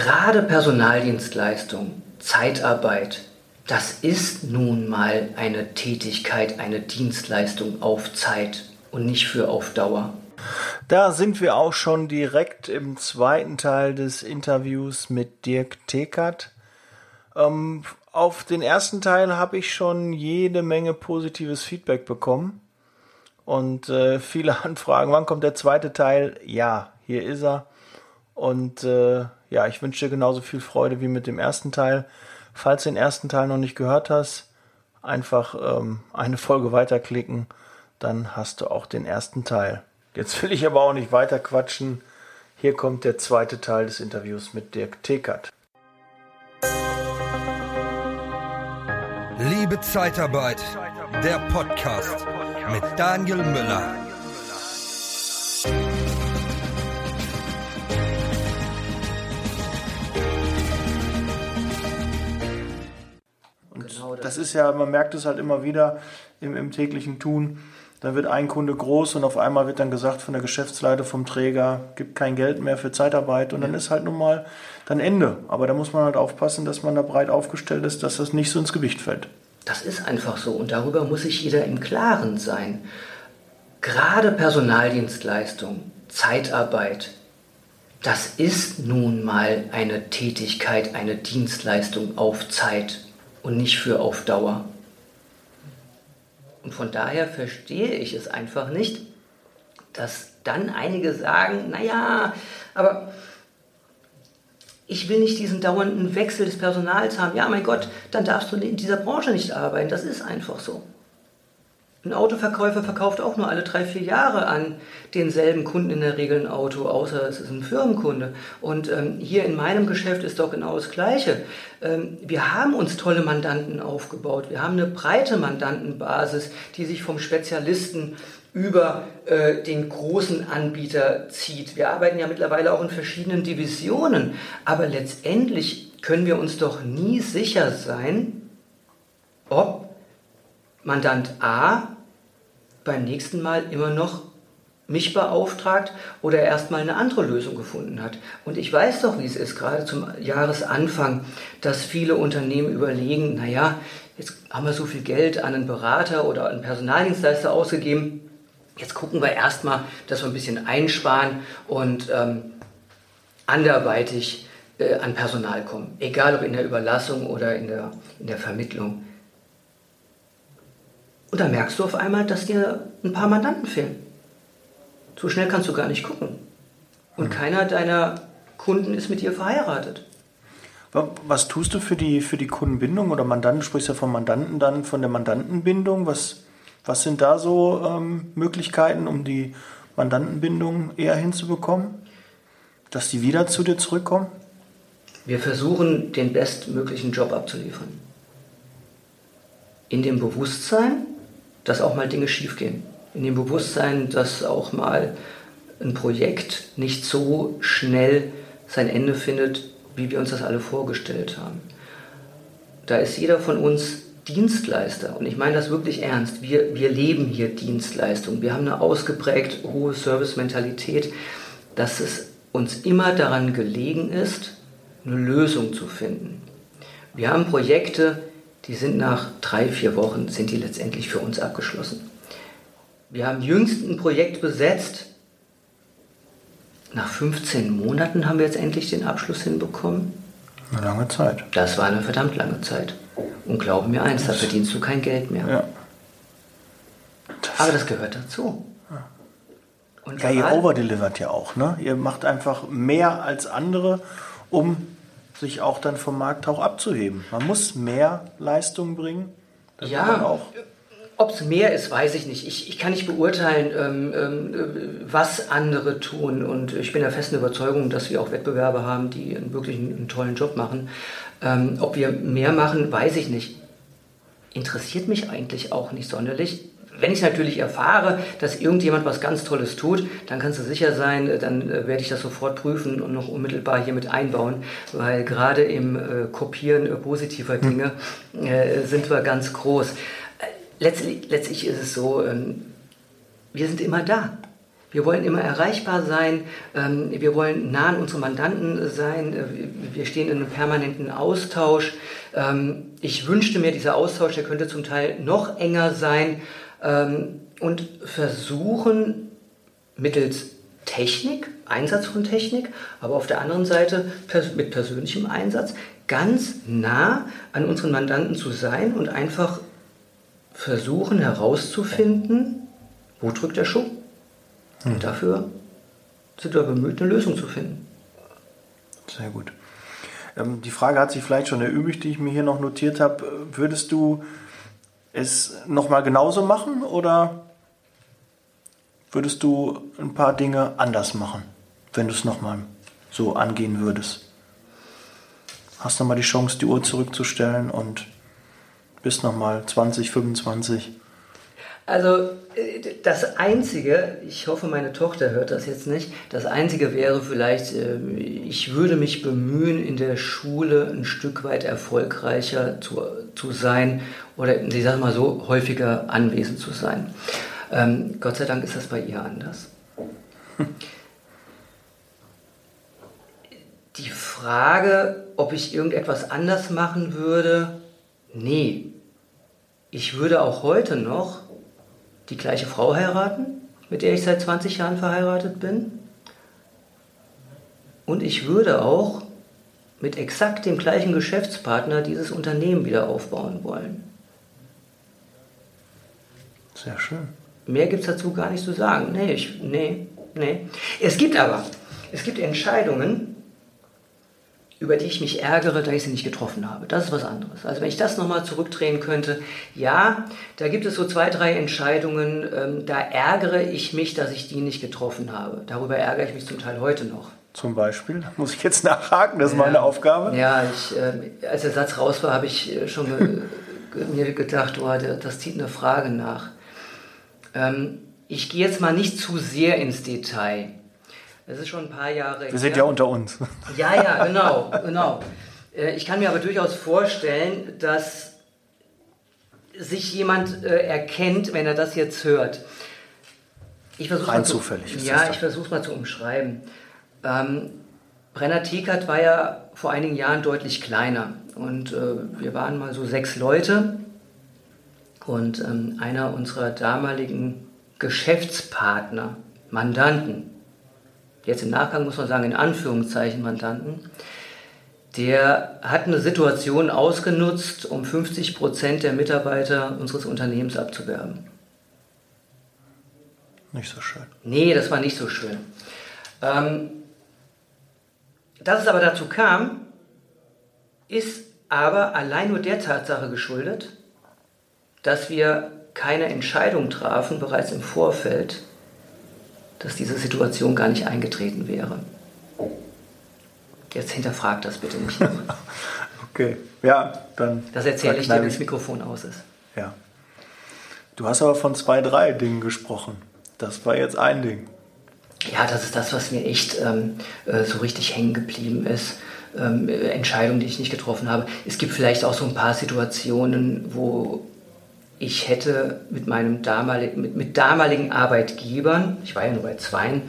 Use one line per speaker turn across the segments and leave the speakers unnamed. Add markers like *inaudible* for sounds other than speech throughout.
Gerade Personaldienstleistung, Zeitarbeit, das ist nun mal eine Tätigkeit, eine Dienstleistung auf Zeit und nicht für auf Dauer.
Da sind wir auch schon direkt im zweiten Teil des Interviews mit Dirk Tekert. Ähm, auf den ersten Teil habe ich schon jede Menge positives Feedback bekommen und äh, viele *laughs* Anfragen. Wann kommt der zweite Teil? Ja, hier ist er. Und äh, ja, ich wünsche dir genauso viel Freude wie mit dem ersten Teil. Falls du den ersten Teil noch nicht gehört hast, einfach ähm, eine Folge weiterklicken, dann hast du auch den ersten Teil. Jetzt will ich aber auch nicht weiter quatschen. Hier kommt der zweite Teil des Interviews mit Dirk Tekert.
Liebe Zeitarbeit, der Podcast mit Daniel Müller.
Das ist ja, man merkt es halt immer wieder im, im täglichen Tun. Dann wird ein Kunde groß und auf einmal wird dann gesagt von der Geschäftsleitung, vom Träger, gibt kein Geld mehr für Zeitarbeit und dann ist halt nun mal dann Ende. Aber da muss man halt aufpassen, dass man da breit aufgestellt ist, dass das nicht so ins Gewicht fällt.
Das ist einfach so und darüber muss sich jeder im Klaren sein. Gerade Personaldienstleistung, Zeitarbeit, das ist nun mal eine Tätigkeit, eine Dienstleistung auf Zeit und nicht für auf Dauer. Und von daher verstehe ich es einfach nicht, dass dann einige sagen, naja, aber ich will nicht diesen dauernden Wechsel des Personals haben. Ja, mein Gott, dann darfst du in dieser Branche nicht arbeiten. Das ist einfach so. Ein Autoverkäufer verkauft auch nur alle drei, vier Jahre an denselben Kunden in der Regel ein Auto, außer es ist ein Firmenkunde. Und ähm, hier in meinem Geschäft ist doch genau das Gleiche. Ähm, wir haben uns tolle Mandanten aufgebaut. Wir haben eine breite Mandantenbasis, die sich vom Spezialisten über äh, den großen Anbieter zieht. Wir arbeiten ja mittlerweile auch in verschiedenen Divisionen, aber letztendlich können wir uns doch nie sicher sein, ob Mandant A beim nächsten Mal immer noch mich beauftragt oder erstmal eine andere Lösung gefunden hat. Und ich weiß doch, wie es ist, gerade zum Jahresanfang, dass viele Unternehmen überlegen, naja, jetzt haben wir so viel Geld an einen Berater oder einen Personaldienstleister ausgegeben, jetzt gucken wir erstmal, dass wir ein bisschen einsparen und ähm, anderweitig äh, an Personal kommen, egal ob in der Überlassung oder in der, in der Vermittlung. Und dann merkst du auf einmal, dass dir ein paar Mandanten fehlen. So schnell kannst du gar nicht gucken. Und mhm. keiner deiner Kunden ist mit dir verheiratet.
Was tust du für die, für die Kundenbindung oder Mandanten? Du sprichst ja von Mandanten dann, von der Mandantenbindung. Was, was sind da so ähm, Möglichkeiten, um die Mandantenbindung eher hinzubekommen? Dass die wieder zu dir zurückkommen?
Wir versuchen, den bestmöglichen Job abzuliefern. In dem Bewusstsein, dass auch mal Dinge schiefgehen. In dem Bewusstsein, dass auch mal ein Projekt nicht so schnell sein Ende findet, wie wir uns das alle vorgestellt haben. Da ist jeder von uns Dienstleister und ich meine das wirklich ernst. Wir, wir leben hier Dienstleistung. Wir haben eine ausgeprägt hohe Servicementalität, dass es uns immer daran gelegen ist, eine Lösung zu finden. Wir haben Projekte, die sind nach drei, vier Wochen, sind die letztendlich für uns abgeschlossen. Wir haben jüngst ein Projekt besetzt. Nach 15 Monaten haben wir jetzt endlich den Abschluss hinbekommen.
Eine lange Zeit.
Das war eine verdammt lange Zeit. Und glaube mir eins, da verdienst du kein Geld mehr. Ja. Das Aber das gehört dazu.
Ja. Und ja, ihr overdelivert ja auch, ne? Ihr macht einfach mehr als andere, um sich auch dann vom Markt auch abzuheben. Man muss mehr Leistung bringen.
Ja, ob es mehr ist, weiß ich nicht. Ich, ich kann nicht beurteilen, ähm, ähm, was andere tun. Und ich bin der festen Überzeugung, dass wir auch Wettbewerber haben, die einen, wirklich einen, einen tollen Job machen. Ähm, ob wir mehr machen, weiß ich nicht. Interessiert mich eigentlich auch nicht sonderlich. Wenn ich natürlich erfahre, dass irgendjemand was ganz Tolles tut, dann kannst du sicher sein, äh, dann äh, werde ich das sofort prüfen und noch unmittelbar hier mit einbauen, weil gerade im äh, Kopieren positiver hm. Dinge sind wir ganz groß. Letztlich, letztlich ist es so, ähm, wir sind immer da. Wir wollen immer erreichbar sein, ähm, wir wollen nah an unsere Mandanten sein, wir stehen in einem permanenten Austausch. Ähm, ich wünschte mir, dieser Austausch, der könnte zum Teil noch enger sein ähm, und versuchen mittels Technik, Einsatz von Technik, aber auf der anderen Seite mit persönlichem Einsatz ganz nah an unseren Mandanten zu sein und einfach versuchen herauszufinden, wo drückt der Schuh. Und hm. dafür sind wir bemüht, eine Lösung zu finden.
Sehr gut. Ähm, die Frage hat sich vielleicht schon erübrigt, die ich mir hier noch notiert habe. Würdest du es nochmal genauso machen oder würdest du ein paar Dinge anders machen, wenn du es nochmal so angehen würdest? Hast nochmal die Chance, die Uhr zurückzustellen und bist nochmal 20, 25?
Also äh, das Einzige, ich hoffe, meine Tochter hört das jetzt nicht, das Einzige wäre vielleicht, äh, ich würde mich bemühen, in der Schule ein Stück weit erfolgreicher zu, zu sein oder, ich sage mal so, häufiger anwesend zu sein. Ähm, Gott sei Dank ist das bei ihr anders. *laughs* Die Frage, ob ich irgendetwas anders machen würde, nee. Ich würde auch heute noch die gleiche Frau heiraten, mit der ich seit 20 Jahren verheiratet bin. Und ich würde auch mit exakt dem gleichen Geschäftspartner dieses Unternehmen wieder aufbauen wollen.
Sehr schön.
Mehr gibt es dazu gar nicht zu sagen. Nee, ich, nee, nee. Es gibt aber, es gibt Entscheidungen, über die ich mich ärgere, da ich sie nicht getroffen habe. Das ist was anderes. Also wenn ich das nochmal zurückdrehen könnte, ja, da gibt es so zwei, drei Entscheidungen, ähm, da ärgere ich mich, dass ich die nicht getroffen habe. Darüber ärgere ich mich zum Teil heute noch.
Zum Beispiel, muss ich jetzt *laughs* nachhaken, das ist ja, meine Aufgabe.
Ja, ich, äh, als der Satz raus war, habe ich äh, schon ge *laughs* mir gedacht, oh, das zieht eine Frage nach. Ähm, ich gehe jetzt mal nicht zu sehr ins Detail. Das ist schon ein paar Jahre
Wir sind ja unter uns.
Ja, ja, genau, genau. Äh, ich kann mir aber durchaus vorstellen, dass sich jemand äh, erkennt, wenn er das jetzt hört.
Ich Rein zu, zufällig.
ja, ich versuche es mal zu umschreiben. Ähm, Brenner Tekert war ja vor einigen Jahren deutlich kleiner und äh, wir waren mal so sechs Leute und ähm, einer unserer damaligen Geschäftspartner, Mandanten, jetzt im Nachgang muss man sagen, in Anführungszeichen Mandanten, der hat eine Situation ausgenutzt, um 50 Prozent der Mitarbeiter unseres Unternehmens abzuwerben.
Nicht so schön.
Nee, das war nicht so schön. Ähm, dass es aber dazu kam, ist aber allein nur der Tatsache geschuldet, dass wir keine Entscheidung trafen, bereits im Vorfeld, dass diese Situation gar nicht eingetreten wäre. Jetzt hinterfragt das bitte nicht *laughs*
okay, ja, dann.
Das erzähle ich dir, wenn das Mikrofon aus ist.
Ja. Du hast aber von zwei, drei Dingen gesprochen. Das war jetzt ein Ding.
Ja, das ist das, was mir echt ähm, äh, so richtig hängen geblieben ist. Ähm, Entscheidungen, die ich nicht getroffen habe. Es gibt vielleicht auch so ein paar Situationen, wo ich hätte mit meinem damaligen, mit, mit damaligen Arbeitgebern, ich war ja nur bei zweien,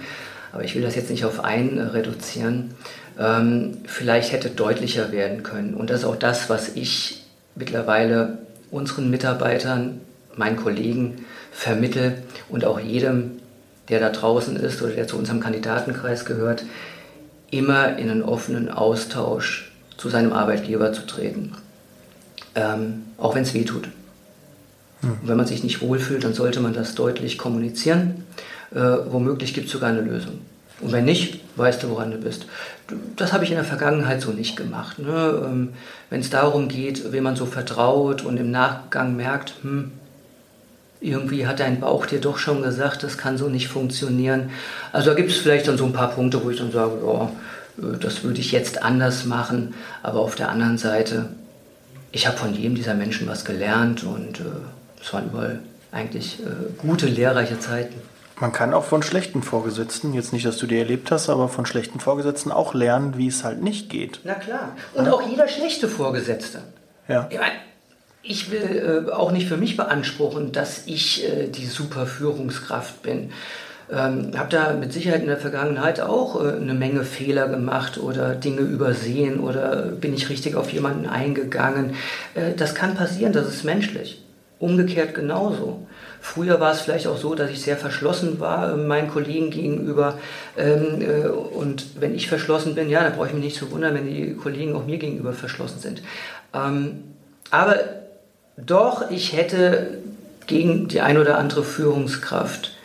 aber ich will das jetzt nicht auf einen reduzieren, ähm, vielleicht hätte deutlicher werden können. Und das ist auch das, was ich mittlerweile unseren Mitarbeitern, meinen Kollegen vermittel und auch jedem, der da draußen ist oder der zu unserem Kandidatenkreis gehört, immer in einen offenen Austausch zu seinem Arbeitgeber zu treten. Ähm, auch wenn es weh tut. Und wenn man sich nicht wohlfühlt, dann sollte man das deutlich kommunizieren. Äh, womöglich gibt es sogar eine Lösung. Und wenn nicht, weißt du, woran du bist. Das habe ich in der Vergangenheit so nicht gemacht. Ne? Ähm, wenn es darum geht, wem man so vertraut und im Nachgang merkt, hm, irgendwie hat dein Bauch dir doch schon gesagt, das kann so nicht funktionieren. Also da gibt es vielleicht dann so ein paar Punkte, wo ich dann sage, äh, das würde ich jetzt anders machen. Aber auf der anderen Seite, ich habe von jedem dieser Menschen was gelernt und äh, es waren überall eigentlich äh, gute, lehrreiche Zeiten.
Man kann auch von schlechten Vorgesetzten, jetzt nicht, dass du die erlebt hast, aber von schlechten Vorgesetzten auch lernen, wie es halt nicht geht.
Na klar. Und ja. auch jeder schlechte Vorgesetzte.
Ja.
Ich, mein, ich will äh, auch nicht für mich beanspruchen, dass ich äh, die super Führungskraft bin. Ähm, habe da mit Sicherheit in der Vergangenheit auch äh, eine Menge Fehler gemacht oder Dinge übersehen oder bin ich richtig auf jemanden eingegangen. Äh, das kann passieren, das ist menschlich. Umgekehrt genauso. Früher war es vielleicht auch so, dass ich sehr verschlossen war äh, meinen Kollegen gegenüber. Ähm, äh, und wenn ich verschlossen bin, ja, dann brauche ich mich nicht zu wundern, wenn die Kollegen auch mir gegenüber verschlossen sind. Ähm, aber doch, ich hätte gegen die ein oder andere Führungskraft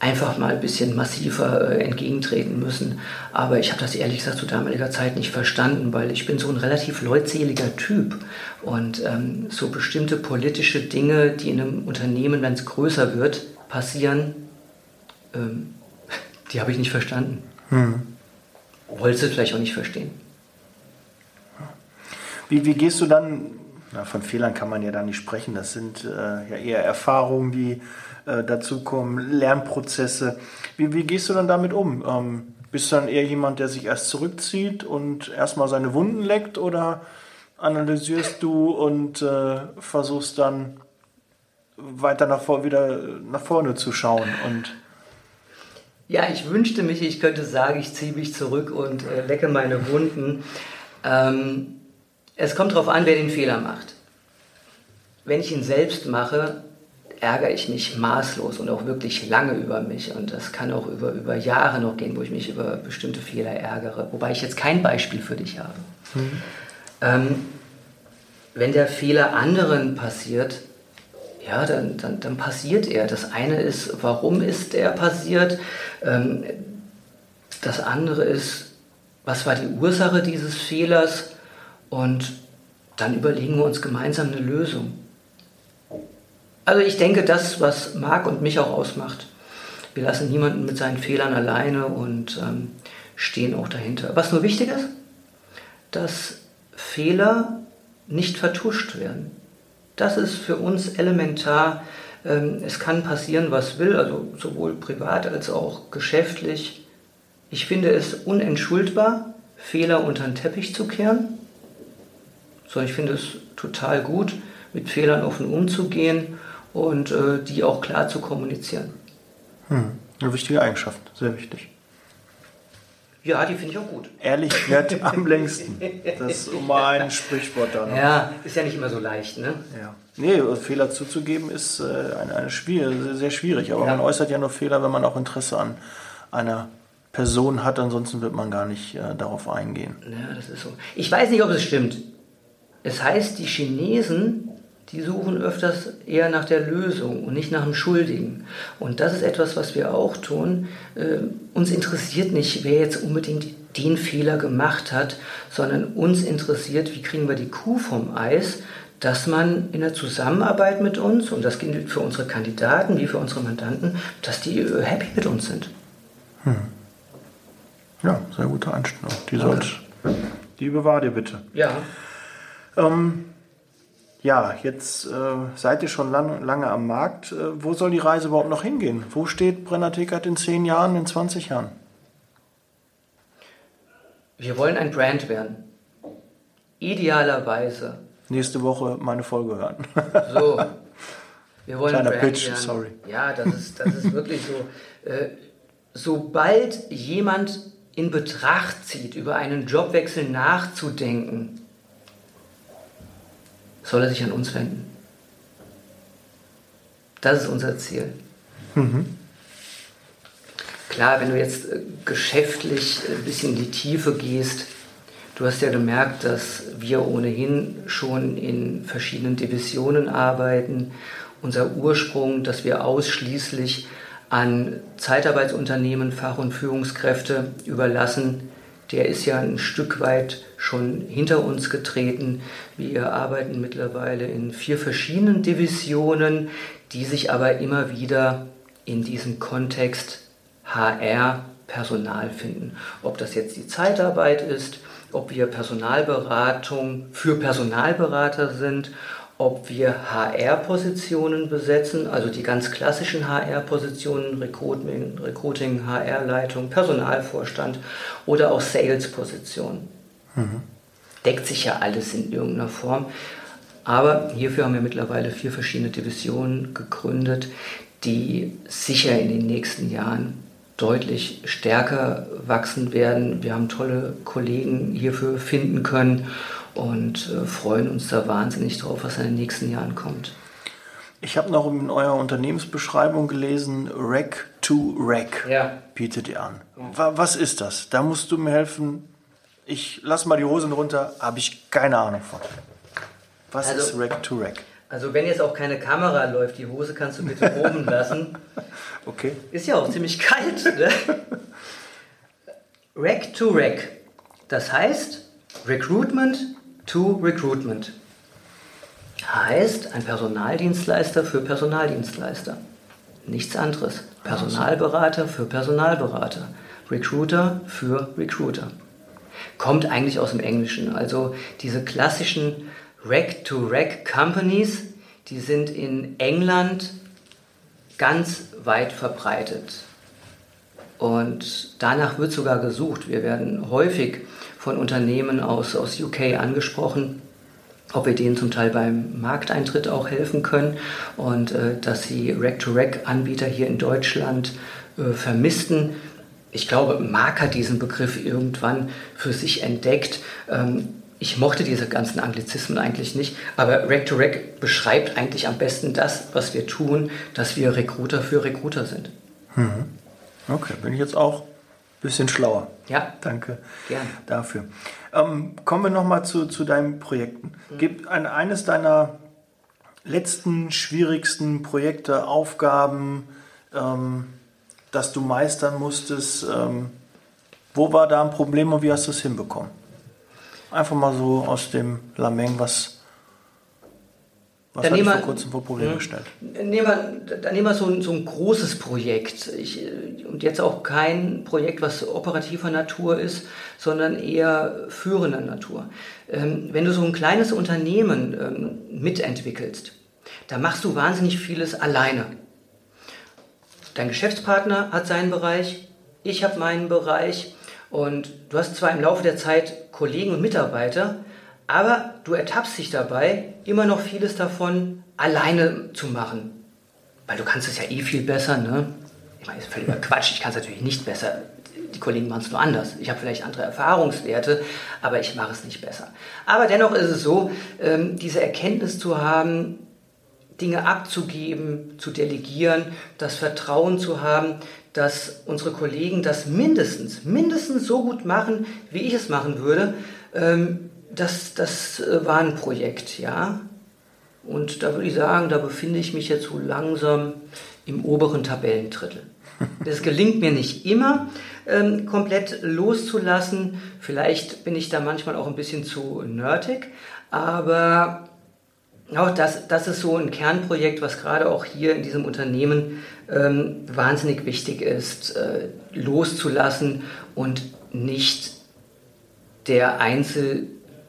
einfach mal ein bisschen massiver äh, entgegentreten müssen. Aber ich habe das ehrlich gesagt zu damaliger Zeit nicht verstanden, weil ich bin so ein relativ leutseliger Typ. Und ähm, so bestimmte politische Dinge, die in einem Unternehmen, wenn es größer wird, passieren, ähm, *laughs* die habe ich nicht verstanden. Hm. Wollte vielleicht auch nicht verstehen.
Wie, wie gehst du dann, na, von Fehlern kann man ja da nicht sprechen, das sind äh, ja eher Erfahrungen, die äh, dazukommen, Lernprozesse. Wie, wie gehst du dann damit um? Ähm, bist du dann eher jemand, der sich erst zurückzieht und erstmal seine Wunden leckt oder analysierst du und äh, versuchst dann weiter nach vor, wieder nach vorne zu schauen und
ja, ich wünschte mich, ich könnte sagen, ich ziehe mich zurück und äh, lecke meine Wunden. Ähm, es kommt darauf an, wer den Fehler macht. Wenn ich ihn selbst mache, ärgere ich mich maßlos und auch wirklich lange über mich. Und das kann auch über, über Jahre noch gehen, wo ich mich über bestimmte Fehler ärgere. Wobei ich jetzt kein Beispiel für dich habe. Mhm. Ähm, wenn der Fehler anderen passiert, ja, dann, dann, dann passiert er. Das eine ist, warum ist er passiert? Ähm, das andere ist, was war die Ursache dieses Fehlers? Und dann überlegen wir uns gemeinsam eine Lösung. Also ich denke, das, was Marc und mich auch ausmacht, wir lassen niemanden mit seinen Fehlern alleine und ähm, stehen auch dahinter. Was nur wichtig ist, dass Fehler nicht vertuscht werden. Das ist für uns elementar. Ähm, es kann passieren, was will, also sowohl privat als auch geschäftlich. Ich finde es unentschuldbar, Fehler unter den Teppich zu kehren, sondern ich finde es total gut, mit Fehlern offen umzugehen und äh, die auch klar zu kommunizieren.
Hm. Eine wichtige Eigenschaft, sehr wichtig.
Ja, die finde ich auch gut.
Ehrlich wird *laughs* am längsten. Das ist immer ein Sprichwort da.
Noch. Ja, ist ja nicht immer so leicht, ne?
Ja. Nee, Fehler zuzugeben ist äh, eine, eine schwierig, sehr schwierig. Aber ja. man äußert ja nur Fehler, wenn man auch Interesse an einer Person hat. Ansonsten wird man gar nicht äh, darauf eingehen.
Ja, das ist so. Ich weiß nicht, ob es stimmt. Es heißt, die Chinesen die suchen öfters eher nach der Lösung und nicht nach dem Schuldigen. Und das ist etwas, was wir auch tun. Äh, uns interessiert nicht, wer jetzt unbedingt den Fehler gemacht hat, sondern uns interessiert, wie kriegen wir die Kuh vom Eis, dass man in der Zusammenarbeit mit uns, und das gilt für unsere Kandidaten wie für unsere Mandanten, dass die äh, happy mit uns sind. Hm.
Ja, sehr gute Einstellung. Die, die bewahr dir bitte.
Ja.
Ähm, ja, jetzt äh, seid ihr schon lang, lange am Markt. Äh, wo soll die Reise überhaupt noch hingehen? Wo steht Brenner Tickert in 10 Jahren, in 20 Jahren?
Wir wollen ein Brand werden. Idealerweise.
Nächste Woche meine Folge hören.
so. *laughs* Wir wollen
Kleiner ein Brand Pitch, werden. sorry.
Ja, das ist, das ist wirklich so. Äh, sobald jemand in Betracht zieht, über einen Jobwechsel nachzudenken, soll er sich an uns wenden. Das ist unser Ziel. Mhm. Klar, wenn du jetzt äh, geschäftlich ein bisschen in die Tiefe gehst, du hast ja gemerkt, dass wir ohnehin schon in verschiedenen Divisionen arbeiten. Unser Ursprung, dass wir ausschließlich an Zeitarbeitsunternehmen Fach- und Führungskräfte überlassen, der ist ja ein Stück weit schon hinter uns getreten. Wir arbeiten mittlerweile in vier verschiedenen Divisionen, die sich aber immer wieder in diesem Kontext HR Personal finden. Ob das jetzt die Zeitarbeit ist, ob wir Personalberatung für Personalberater sind, ob wir HR-Positionen besetzen, also die ganz klassischen HR-Positionen, Recruiting, Recruiting HR-Leitung, Personalvorstand oder auch Sales-Positionen. Mhm. Deckt sich ja alles in irgendeiner Form. Aber hierfür haben wir mittlerweile vier verschiedene Divisionen gegründet, die sicher in den nächsten Jahren deutlich stärker wachsen werden. Wir haben tolle Kollegen hierfür finden können und äh, freuen uns da wahnsinnig drauf, was in den nächsten Jahren kommt.
Ich habe noch in eurer Unternehmensbeschreibung gelesen, Rack to Rack ja. bietet ihr an. Was ist das? Da musst du mir helfen. Ich lass mal die Hosen runter, habe ich keine Ahnung von. Was also, ist Rack to Rack?
Also wenn jetzt auch keine Kamera läuft, die Hose kannst du bitte oben lassen. *laughs*
Okay.
Ist ja auch ziemlich kalt. Ne? *laughs* Rack to Rack. Das heißt Recruitment to Recruitment heißt ein Personaldienstleister für Personaldienstleister. Nichts anderes. Personalberater für Personalberater. Recruiter für Recruiter. Kommt eigentlich aus dem Englischen. Also diese klassischen Rack-to-Rack-Companies, die sind in England ganz weit verbreitet. Und danach wird sogar gesucht. Wir werden häufig von Unternehmen aus, aus UK angesprochen, ob wir denen zum Teil beim Markteintritt auch helfen können und äh, dass sie Rack-to-Rack-Anbieter hier in Deutschland äh, vermissten. Ich glaube, Mark hat diesen Begriff irgendwann für sich entdeckt. Ähm, ich mochte diese ganzen Anglizismen eigentlich nicht, aber Rack-to-Rack -Rack beschreibt eigentlich am besten das, was wir tun, dass wir Recruiter für Recruiter sind.
Mhm. Okay, bin ich jetzt auch bisschen schlauer.
Ja.
Danke
Gerne.
dafür. Ähm, kommen wir nochmal zu, zu deinen Projekten. Mhm. Gib ein, eines deiner letzten schwierigsten Projekte, Aufgaben, ähm, das du meistern musstest. Ähm, wo war da ein Problem und wie hast du es hinbekommen? Einfach mal so aus dem Lameng, was was dann hat vor kurzem vor Probleme gestellt?
Nehmen wir, dann nehmen wir so ein, so ein großes Projekt. Ich, und jetzt auch kein Projekt, was operativer Natur ist, sondern eher führender Natur. Ähm, wenn du so ein kleines Unternehmen ähm, mitentwickelst, da machst du wahnsinnig vieles alleine. Dein Geschäftspartner hat seinen Bereich, ich habe meinen Bereich und du hast zwar im Laufe der Zeit Kollegen und Mitarbeiter, aber du ertappst dich dabei, immer noch vieles davon alleine zu machen. Weil du kannst es ja eh viel besser, ne? Ich meine, ist völliger *laughs* Quatsch, ich kann es natürlich nicht besser. Die Kollegen machen es nur anders. Ich habe vielleicht andere Erfahrungswerte, aber ich mache es nicht besser. Aber dennoch ist es so, ähm, diese Erkenntnis zu haben, Dinge abzugeben, zu delegieren, das Vertrauen zu haben, dass unsere Kollegen das mindestens, mindestens so gut machen, wie ich es machen würde, ähm, das, das äh, war ein Projekt, ja. Und da würde ich sagen, da befinde ich mich jetzt so langsam im oberen Tabellendrittel. *laughs* Das gelingt mir nicht immer, ähm, komplett loszulassen. Vielleicht bin ich da manchmal auch ein bisschen zu nerdig, aber auch das, das ist so ein Kernprojekt, was gerade auch hier in diesem Unternehmen ähm, wahnsinnig wichtig ist, äh, loszulassen und nicht der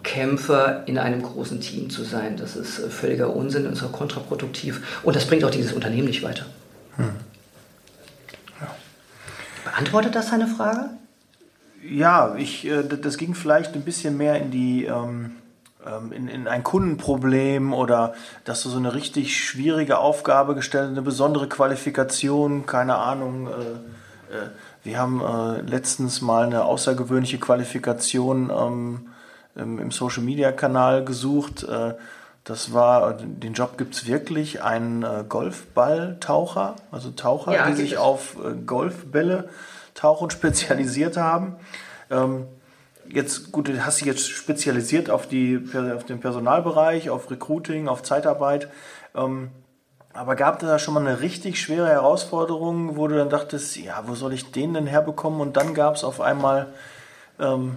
Einzelkämpfer in einem großen Team zu sein. Das ist äh, völliger Unsinn und so kontraproduktiv und das bringt auch dieses Unternehmen nicht weiter. Hm. Ja. Beantwortet das seine Frage?
Ja, ich, äh, das ging vielleicht ein bisschen mehr in die ähm, ähm, in, in ein Kundenproblem oder dass du so eine richtig schwierige Aufgabe gestellt hast, eine besondere Qualifikation, keine Ahnung. Äh, äh, wir haben äh, letztens mal eine außergewöhnliche Qualifikation ähm, im, im Social Media Kanal gesucht. Äh, das war, den Job gibt es wirklich, ein äh, Golfballtaucher, also Taucher, ja, die sich auf äh, Golfbälle tauchen *laughs* spezialisiert haben. Ähm, jetzt, gut, du hast dich jetzt spezialisiert auf, die, auf den Personalbereich, auf Recruiting, auf Zeitarbeit. Ähm, aber gab es da schon mal eine richtig schwere Herausforderung, wo du dann dachtest, ja, wo soll ich den denn herbekommen? Und dann gab es auf einmal ähm,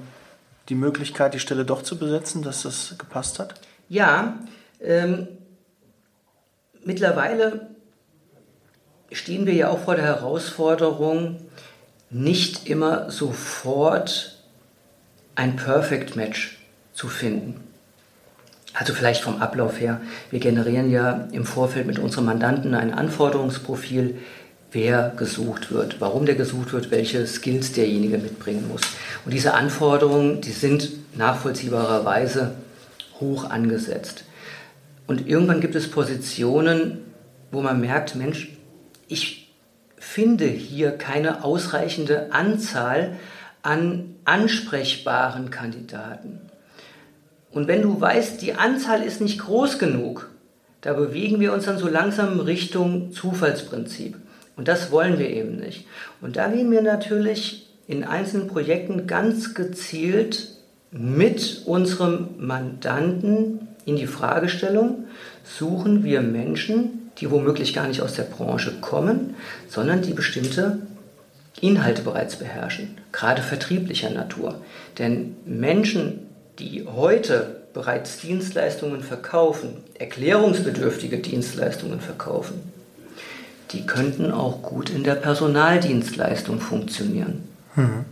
die Möglichkeit, die Stelle doch zu besetzen, dass das gepasst hat?
Ja, ähm, mittlerweile stehen wir ja auch vor der Herausforderung, nicht immer sofort ein Perfect Match zu finden. Also vielleicht vom Ablauf her. Wir generieren ja im Vorfeld mit unseren Mandanten ein Anforderungsprofil, wer gesucht wird, warum der gesucht wird, welche Skills derjenige mitbringen muss. Und diese Anforderungen, die sind nachvollziehbarerweise hoch angesetzt. Und irgendwann gibt es Positionen, wo man merkt, Mensch, ich finde hier keine ausreichende Anzahl an ansprechbaren Kandidaten. Und wenn du weißt, die Anzahl ist nicht groß genug, da bewegen wir uns dann so langsam Richtung Zufallsprinzip. Und das wollen wir eben nicht. Und da gehen wir natürlich in einzelnen Projekten ganz gezielt mit unserem Mandanten in die Fragestellung, suchen wir Menschen, die womöglich gar nicht aus der Branche kommen, sondern die bestimmte Inhalte bereits beherrschen, gerade vertrieblicher Natur. Denn Menschen, die heute bereits Dienstleistungen verkaufen, erklärungsbedürftige Dienstleistungen verkaufen, die könnten auch gut in der Personaldienstleistung funktionieren. Mhm.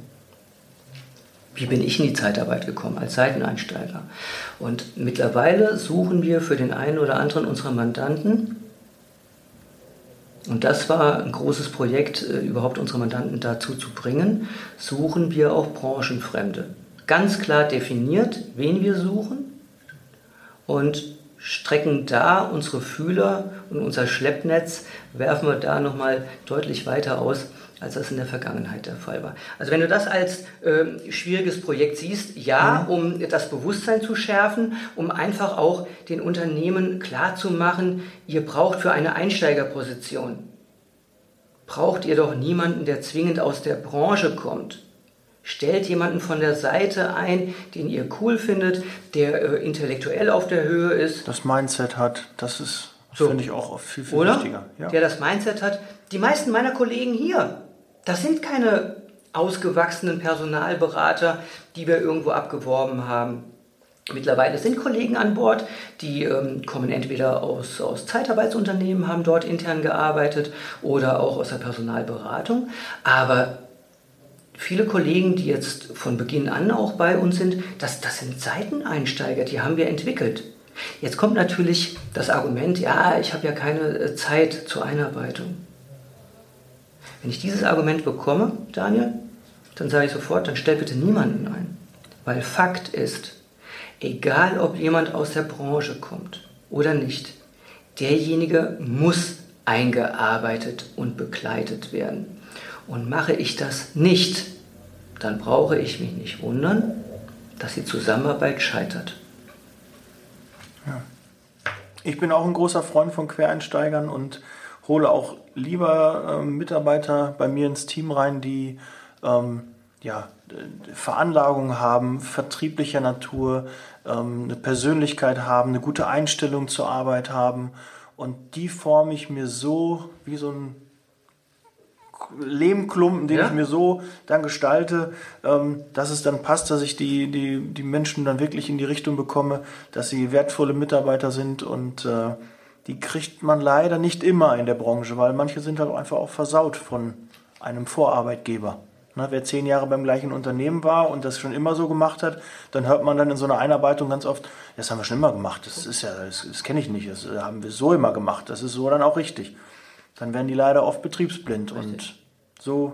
Wie bin ich in die Zeitarbeit gekommen als Seiteneinsteiger? Und mittlerweile suchen wir für den einen oder anderen unserer Mandanten, und das war ein großes Projekt, äh, überhaupt unsere Mandanten dazu zu bringen, suchen wir auch Branchenfremde. Ganz klar definiert, wen wir suchen und strecken da unsere Fühler und unser Schleppnetz, werfen wir da nochmal deutlich weiter aus, als das in der Vergangenheit der Fall war. Also wenn du das als äh, schwieriges Projekt siehst, ja, mhm. um das Bewusstsein zu schärfen, um einfach auch den Unternehmen klarzumachen, ihr braucht für eine Einsteigerposition, braucht ihr doch niemanden, der zwingend aus der Branche kommt. Stellt jemanden von der Seite ein, den ihr cool findet, der äh, intellektuell auf der Höhe ist.
Das Mindset hat, das ist, so. finde ich auch viel, viel
Oder?
wichtiger.
Ja. Der das Mindset hat. Die meisten meiner Kollegen hier, das sind keine ausgewachsenen Personalberater, die wir irgendwo abgeworben haben. Mittlerweile sind Kollegen an Bord, die ähm, kommen entweder aus, aus Zeitarbeitsunternehmen, haben dort intern gearbeitet oder auch aus der Personalberatung. Aber viele Kollegen, die jetzt von Beginn an auch bei uns sind, das, das sind Seiteneinsteiger, die haben wir entwickelt. Jetzt kommt natürlich das Argument, ja, ich habe ja keine äh, Zeit zur Einarbeitung. Wenn ich dieses Argument bekomme, Daniel, dann sage ich sofort, dann stell bitte niemanden ein. Weil Fakt ist, egal ob jemand aus der Branche kommt oder nicht, derjenige muss eingearbeitet und begleitet werden. Und mache ich das nicht, dann brauche ich mich nicht wundern, dass die Zusammenarbeit scheitert.
Ja. Ich bin auch ein großer Freund von Quereinsteigern und hole auch lieber ähm, Mitarbeiter bei mir ins Team rein, die ähm, ja, Veranlagungen haben, vertrieblicher Natur, ähm, eine Persönlichkeit haben, eine gute Einstellung zur Arbeit haben. Und die forme ich mir so wie so ein Lehmklumpen, den ja? ich mir so dann gestalte, ähm, dass es dann passt, dass ich die, die, die Menschen dann wirklich in die Richtung bekomme, dass sie wertvolle Mitarbeiter sind und äh, die kriegt man leider nicht immer in der Branche, weil manche sind halt einfach auch versaut von einem Vorarbeitgeber. Ne, wer zehn Jahre beim gleichen Unternehmen war und das schon immer so gemacht hat, dann hört man dann in so einer Einarbeitung ganz oft, das haben wir schon immer gemacht, das ist ja, das, das kenne ich nicht, das haben wir so immer gemacht, das ist so dann auch richtig. Dann werden die leider oft betriebsblind richtig. und so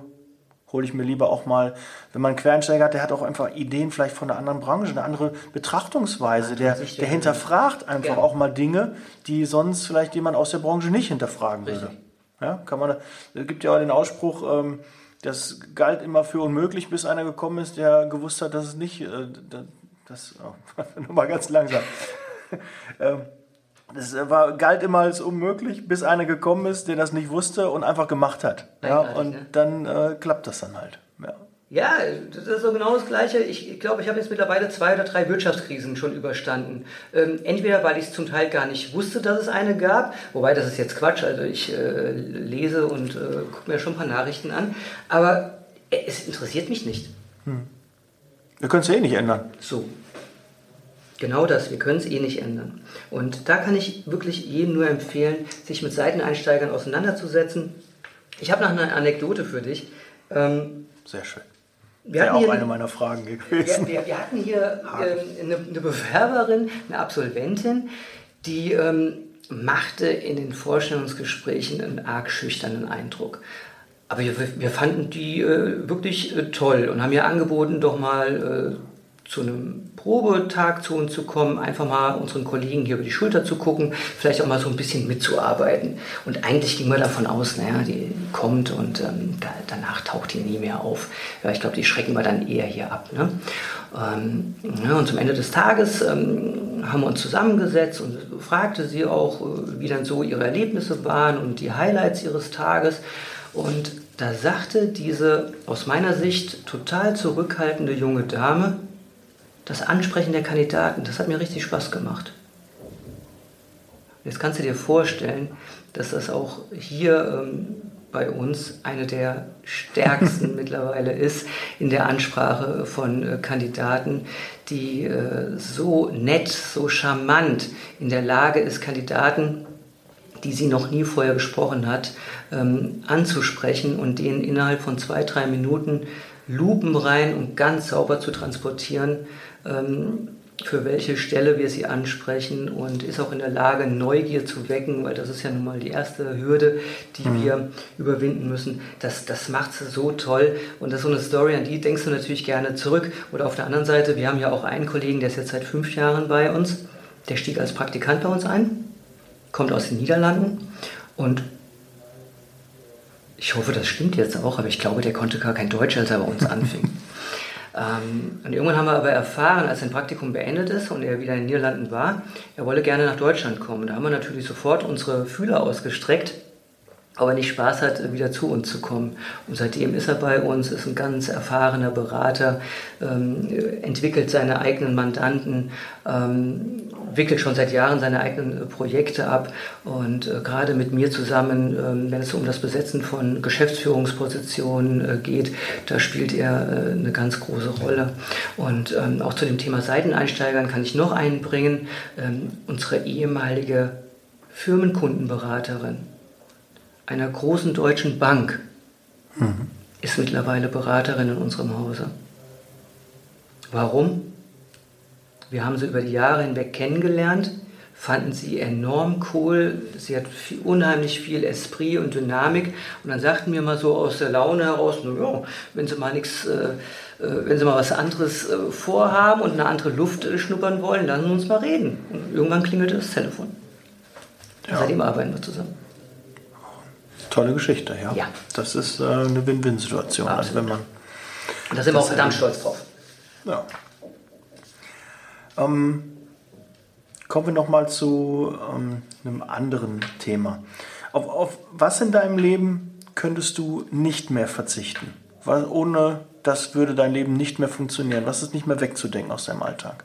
hole ich mir lieber auch mal, wenn man einen Quereinsteiger hat, der hat auch einfach Ideen vielleicht von einer anderen Branche, eine andere Betrachtungsweise, der, der hinterfragt einfach ja. auch mal Dinge, die sonst vielleicht jemand aus der Branche nicht hinterfragen Richtig. würde. Ja, kann man, es gibt ja auch den Ausspruch, ähm, das galt immer für unmöglich, bis einer gekommen ist, der gewusst hat, dass es nicht, äh, das, oh, *laughs* nur mal ganz langsam. *laughs* ähm, das war, galt immer als unmöglich, bis einer gekommen ist, der das nicht wusste und einfach gemacht hat. Ja, und ne? dann äh, klappt das dann halt. Ja.
Ja, das ist so genau das Gleiche. Ich glaube, ich habe jetzt mittlerweile zwei oder drei Wirtschaftskrisen schon überstanden. Ähm, entweder, weil ich es zum Teil gar nicht wusste, dass es eine gab, wobei das ist jetzt Quatsch, also ich äh, lese und äh, gucke mir schon ein paar Nachrichten an, aber äh, es interessiert mich nicht. Hm.
Wir können es ja eh nicht ändern.
So, Genau das, wir können es eh nicht ändern. Und da kann ich wirklich jedem nur empfehlen, sich mit Seiteneinsteigern auseinanderzusetzen. Ich habe noch eine Anekdote für dich.
Ähm, Sehr schön. Wir Wäre auch hier, eine meiner Fragen gewesen.
Wir, wir, wir hatten hier ähm, eine, eine, Bewerberin, eine Absolventin, die ähm, machte in den Vorstellungsgesprächen einen arg schüchternen Eindruck. Aber wir, wir fanden die äh, wirklich äh, toll und haben ihr angeboten, doch mal äh, zu einem Probetag zu uns zu kommen, einfach mal unseren Kollegen hier über die Schulter zu gucken, vielleicht auch mal so ein bisschen mitzuarbeiten. Und eigentlich ging man davon aus, naja, die kommt und ähm, da, danach taucht die nie mehr auf. Ja, ich glaube, die schrecken wir dann eher hier ab. Ne? Ähm, ja, und zum Ende des Tages ähm, haben wir uns zusammengesetzt und fragte sie auch, äh, wie dann so ihre Erlebnisse waren und die Highlights ihres Tages. Und da sagte diese aus meiner Sicht total zurückhaltende junge Dame, das Ansprechen der Kandidaten, das hat mir richtig Spaß gemacht. Jetzt kannst du dir vorstellen, dass das auch hier ähm, bei uns eine der stärksten *laughs* mittlerweile ist in der Ansprache von äh, Kandidaten, die äh, so nett, so charmant in der Lage ist, Kandidaten, die sie noch nie vorher gesprochen hat, ähm, anzusprechen und denen innerhalb von zwei, drei Minuten lupenrein und ganz sauber zu transportieren, für welche Stelle wir sie ansprechen und ist auch in der Lage, Neugier zu wecken, weil das ist ja nun mal die erste Hürde, die mhm. wir überwinden müssen. Das, das macht sie so toll und das ist so eine Story, an die denkst du natürlich gerne zurück. Oder auf der anderen Seite, wir haben ja auch einen Kollegen, der ist jetzt seit fünf Jahren bei uns, der stieg als Praktikant bei uns ein, kommt aus den Niederlanden und ich hoffe, das stimmt jetzt auch, aber ich glaube, der konnte gar kein Deutsch, als er bei uns anfing. *laughs* Ähm, und irgendwann haben wir aber erfahren, als sein Praktikum beendet ist und er wieder in den Niederlanden war, er wolle gerne nach Deutschland kommen. Da haben wir natürlich sofort unsere Fühler ausgestreckt aber nicht Spaß hat, wieder zu uns zu kommen. Und seitdem ist er bei uns, ist ein ganz erfahrener Berater, ähm, entwickelt seine eigenen Mandanten, ähm, wickelt schon seit Jahren seine eigenen Projekte ab und äh, gerade mit mir zusammen, äh, wenn es um das Besetzen von Geschäftsführungspositionen äh, geht, da spielt er äh, eine ganz große Rolle. Und ähm, auch zu dem Thema Seiteneinsteigern kann ich noch einbringen, ähm, unsere ehemalige Firmenkundenberaterin einer großen deutschen Bank mhm. ist mittlerweile Beraterin in unserem Hause. Warum? Wir haben sie über die Jahre hinweg kennengelernt, fanden sie enorm cool. Sie hat viel, unheimlich viel Esprit und Dynamik. Und dann sagten wir mal so aus der Laune heraus, ja, wenn sie mal nichts, äh, äh, wenn sie mal was anderes äh, vorhaben und eine andere Luft äh, schnuppern wollen, lassen wir uns mal reden. Und irgendwann klingelte das Telefon. Ja. Seitdem arbeiten wir zusammen.
Tolle Geschichte, ja. ja. Das ist äh, eine Win-Win-Situation. Also wenn man
da sind wir auch verdammt stolz drauf.
Ja. Ähm, kommen wir noch mal zu ähm, einem anderen Thema. Auf, auf, was in deinem Leben könntest du nicht mehr verzichten? Was, ohne das würde dein Leben nicht mehr funktionieren. Was ist nicht mehr wegzudenken aus deinem Alltag?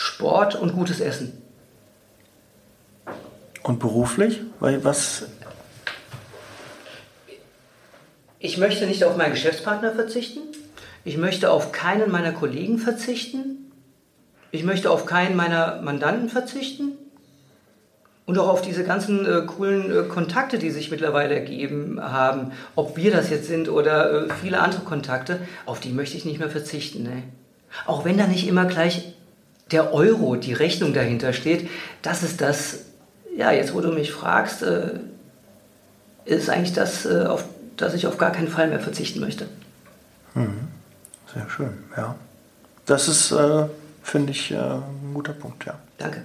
Sport und gutes Essen.
Und beruflich? Weil was?
Ich möchte nicht auf meinen Geschäftspartner verzichten. Ich möchte auf keinen meiner Kollegen verzichten. Ich möchte auf keinen meiner Mandanten verzichten. Und auch auf diese ganzen äh, coolen äh, Kontakte, die sich mittlerweile ergeben haben, ob wir das jetzt sind oder äh, viele andere Kontakte, auf die möchte ich nicht mehr verzichten. Ne? Auch wenn da nicht immer gleich der Euro, die Rechnung dahinter steht, das ist das, ja, jetzt wo du mich fragst, äh, ist eigentlich das, äh, auf das ich auf gar keinen Fall mehr verzichten möchte.
Mhm. Sehr schön, ja. Das ist, äh, finde ich, äh, ein guter Punkt, ja.
Danke.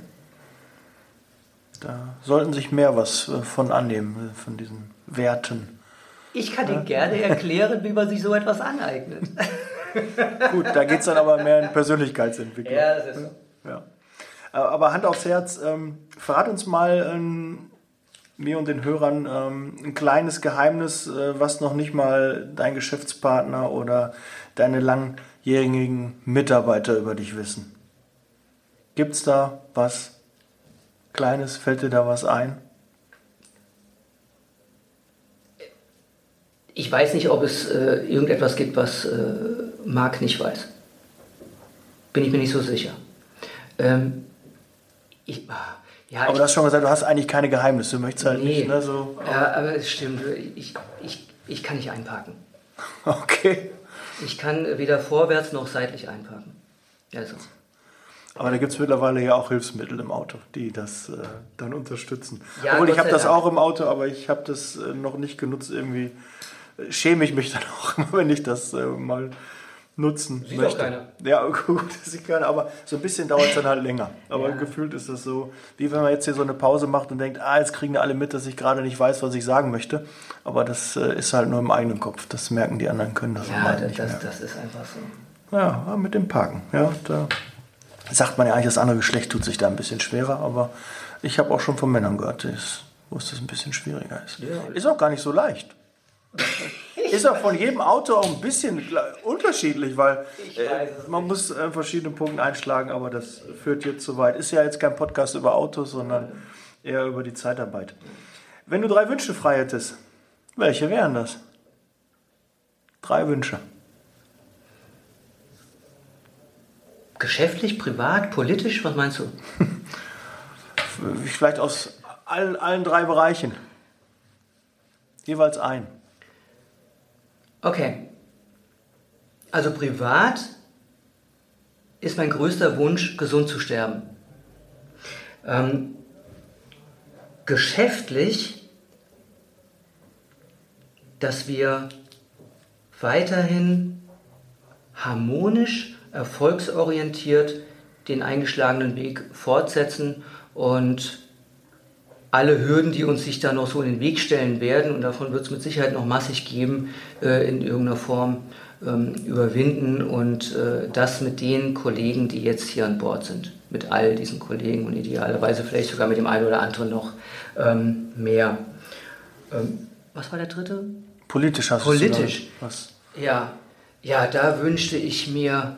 Da sollten sich mehr was äh, von annehmen, äh, von diesen Werten.
Ich kann Ihnen gerne erklären, wie man sich so etwas aneignet. *laughs* *laughs*
Gut, da geht es dann aber mehr in Persönlichkeitsentwicklung.
Ja, das ist so.
Ja. Aber Hand aufs Herz, ähm, verrat uns mal ähm, mir und den Hörern ähm, ein kleines Geheimnis, äh, was noch nicht mal dein Geschäftspartner oder deine langjährigen Mitarbeiter über dich wissen. Gibt es da was Kleines? Fällt dir da was ein?
Ich weiß nicht, ob es äh, irgendetwas gibt, was äh, Marc nicht weiß. Bin ich mir nicht so sicher. Ähm,
ich, ja, aber ich, du hast schon gesagt, du hast eigentlich keine Geheimnisse. Du möchtest halt nee, nicht, ne, so.
Ja, aber es stimmt. Ich, ich, ich kann nicht einparken. *laughs*
Okay.
Ich kann weder vorwärts noch seitlich einparken. Also.
Aber da gibt es mittlerweile ja auch Hilfsmittel im Auto, die das äh, dann unterstützen. Ja, Obwohl ich habe das auch im Auto, aber ich habe das äh, noch nicht genutzt irgendwie schäme ich mich *laughs* dann auch immer, wenn ich das äh, mal nutzen
Sieht
möchte.
auch keiner.
Ja, *laughs* gut, das sieht keiner, aber so ein bisschen dauert es dann halt länger. Aber
Ja.
gefühlt ist das so, wie wenn man jetzt hier so eine Pause macht und denkt, ah, jetzt kriegen alle mit, dass ich gerade nicht weiß, was ich sagen möchte. Aber das äh, ist halt nur im eigenen Kopf. Das merken die anderen, können das
Ja, das,
nicht
das,
mehr.
das ist einfach so.
Ja, mit dem Parken. Ja, da sagt man ja eigentlich, das andere Geschlecht tut sich da ein bisschen schwerer, aber ich habe auch schon von Männern gehört, wo es das ein bisschen schwieriger ist.
Ja.
Ist auch gar nicht so leicht. *laughs* Ist auch von jedem Auto auch ein bisschen unterschiedlich, weil äh, man muss an verschiedenen Punkten einschlagen, aber das führt jetzt zu weit. Ist ja jetzt kein Podcast über Autos, sondern eher über die Zeitarbeit. Wenn du drei Wünsche frei hättest, welche wären das? Drei Wünsche.
Geschäftlich, privat, politisch, was meinst du? *laughs*
Vielleicht aus allen, allen drei Bereichen. Jeweils ein.
Okay. Also privat ist mein größter Wunsch, gesund zu sterben. Ähm, geschäftlich, dass wir weiterhin harmonisch, erfolgsorientiert den eingeschlagenen Weg fortsetzen und alle Hürden, die uns sich da noch so in den Weg stellen werden, und davon wird es mit Sicherheit noch massig geben, äh, in irgendeiner Form ähm, überwinden und äh, das mit den Kollegen, die jetzt hier an Bord sind, mit all diesen Kollegen und idealerweise vielleicht sogar mit dem einen oder anderen noch ähm, mehr. Ähm, was war der dritte?
Politisch hast
Politisch.
du was.
Ja, ja, da wünschte ich mir,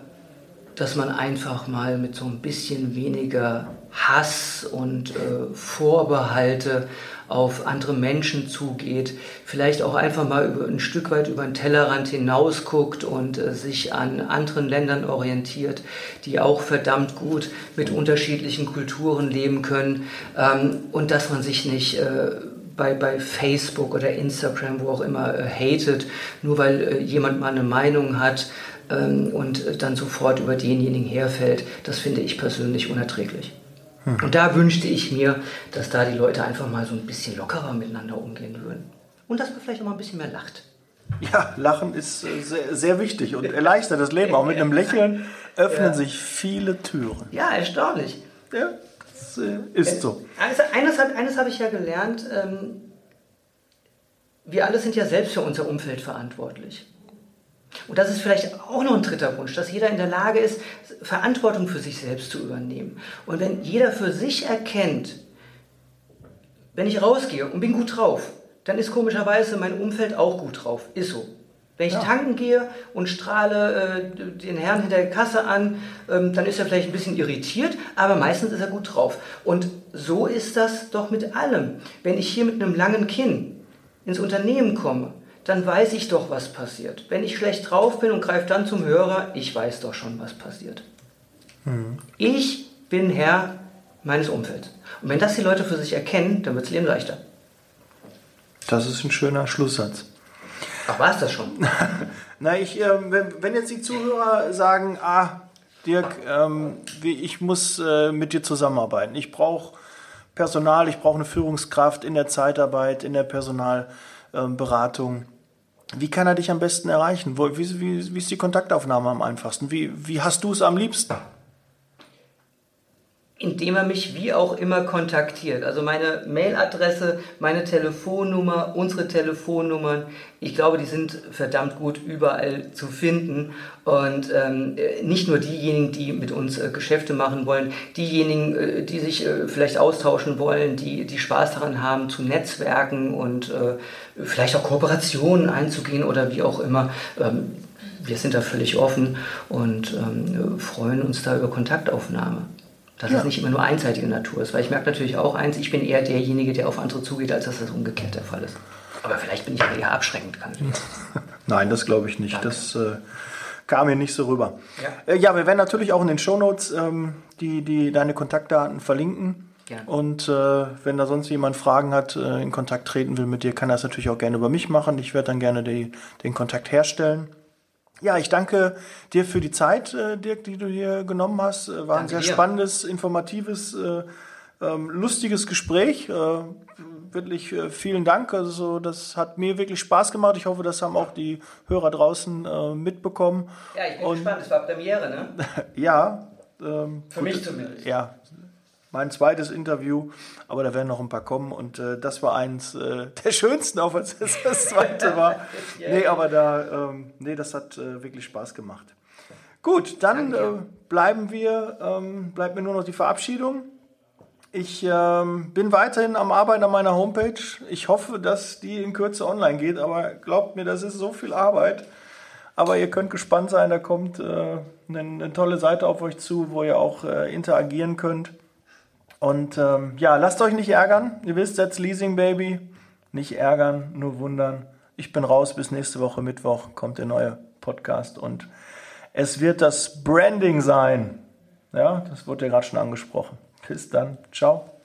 dass man einfach mal mit so ein bisschen weniger Hass und äh, Vorbehalte auf andere Menschen zugeht, vielleicht auch einfach mal über, ein Stück weit über den Tellerrand hinausguckt und äh, sich an anderen Ländern orientiert, die auch verdammt gut mit unterschiedlichen Kulturen leben können ähm, und dass man sich nicht äh, bei, bei Facebook oder Instagram, wo auch immer, äh, hatet, nur weil äh, jemand mal eine Meinung hat ähm, und äh, dann sofort über denjenigen herfällt, das finde ich persönlich unerträglich. Und da wünschte ich mir, dass da die Leute einfach mal so ein bisschen lockerer miteinander umgehen würden. Und dass man vielleicht auch mal ein bisschen mehr lacht.
Ja, Lachen ist äh, sehr, sehr wichtig und erleichtert das Leben. Auch mit einem Lächeln öffnen
Ja.
sich viele Türen.
Ja, erstaunlich.
Ja, das äh, ist so.
Eines, eines, eines habe ich ja gelernt, ähm, wir alle sind ja selbst für unser Umfeld verantwortlich. Und das ist vielleicht auch noch ein dritter Wunsch, dass jeder in der Lage ist, Verantwortung für sich selbst zu übernehmen. Und wenn jeder für sich erkennt, wenn ich rausgehe und bin gut drauf, dann ist komischerweise mein Umfeld auch gut drauf. Ist so. Wenn ich
Ja.
tanken gehe und strahle äh, den Herrn hinter der Kasse an, ähm, dann ist er vielleicht ein bisschen irritiert, aber meistens ist er gut drauf. Und so ist das doch mit allem. Wenn ich hier mit einem langen Kinn ins Unternehmen komme, dann weiß ich doch, was passiert. Wenn ich schlecht drauf bin und greife dann zum Hörer, ich weiß doch schon, was passiert. Ich bin Herr meines Umfelds. Und wenn das die Leute für sich erkennen, dann wird das Leben leichter.
Das ist ein schöner Schlusssatz.
Ach, war es das schon? *laughs*
Na, ich, ähm, wenn, wenn jetzt die Zuhörer sagen, ah, Dirk, ähm, ich muss äh, mit dir zusammenarbeiten. Ich brauche Personal, ich brauche eine Führungskraft in der Zeitarbeit, in der Personalberatung. Wie kann er dich am besten erreichen? Wie, wie, wie ist die Kontaktaufnahme am einfachsten? Wie, wie hast du es am liebsten?
Indem er mich wie auch immer kontaktiert. Also meine Mailadresse, meine Telefonnummer, unsere Telefonnummern, ich glaube, die sind verdammt gut überall zu finden. Und ähm, nicht nur diejenigen, die mit uns äh, Geschäfte machen wollen, diejenigen, äh, die sich äh, vielleicht austauschen wollen, die, die Spaß daran haben, zu netzwerken und äh, vielleicht auch Kooperationen einzugehen oder wie auch immer. Ähm, wir sind da völlig offen und ähm, freuen uns da über Kontaktaufnahme. Dass
Ja.
es nicht immer nur einseitige Natur ist. Weil ich merke natürlich auch eins, ich bin eher derjenige, der auf andere zugeht, als dass das umgekehrt der Fall ist. Aber vielleicht bin ich auch eher abschreckend, kann *laughs*
Nein, das glaube ich nicht.
Danke.
Das äh, kam mir nicht so rüber.
Ja.
Äh, ja, wir werden natürlich auch in den Shownotes ähm, die, die, deine Kontaktdaten verlinken.
Gerne.
Und äh, wenn da sonst jemand Fragen hat, äh, in Kontakt treten will mit dir, kann er das natürlich auch gerne über mich machen. Ich werde dann gerne die, den Kontakt herstellen. Ja, ich danke dir für die Zeit, äh, Dirk, die du hier genommen hast. Äh, War ein
Danke
sehr
dir.
spannendes, informatives, äh, ähm, lustiges Gespräch. Wirklich vielen Dank. Also das hat mir wirklich Spaß gemacht. Ich hoffe, das haben auch die Hörer draußen mitbekommen.
Ja, ich bin Und, gespannt. Es war Premiere, ne? *laughs*
ja.
Ähm, Für gut, mich zumindest.
Ja, mein zweites Interview, aber da werden noch ein paar kommen und äh, das war eins äh, *laughs* der schönsten, auch als es das zweite war. *laughs* nee, aber da, ähm, nee, das hat äh, wirklich Spaß gemacht. Gut, dann äh, bleiben wir, ähm, bleibt mir nur noch die Verabschiedung. Ich ähm, bin weiterhin am Arbeiten an meiner Homepage. Ich hoffe, dass die in Kürze online geht, aber glaubt mir, das ist so viel Arbeit. Aber ihr könnt gespannt sein, da kommt äh, eine, eine, tolle Seite auf euch zu, wo ihr auch äh, interagieren könnt. Und ähm, ja, lasst euch nicht ärgern. Ihr wisst, that's Leasing Baby. Nicht ärgern, nur wundern. Ich bin raus. Bis nächste Woche Mittwoch kommt der neue Podcast und es wird das Branding sein. Ja, das wurde ja gerade schon angesprochen. Bis dann. Ciao.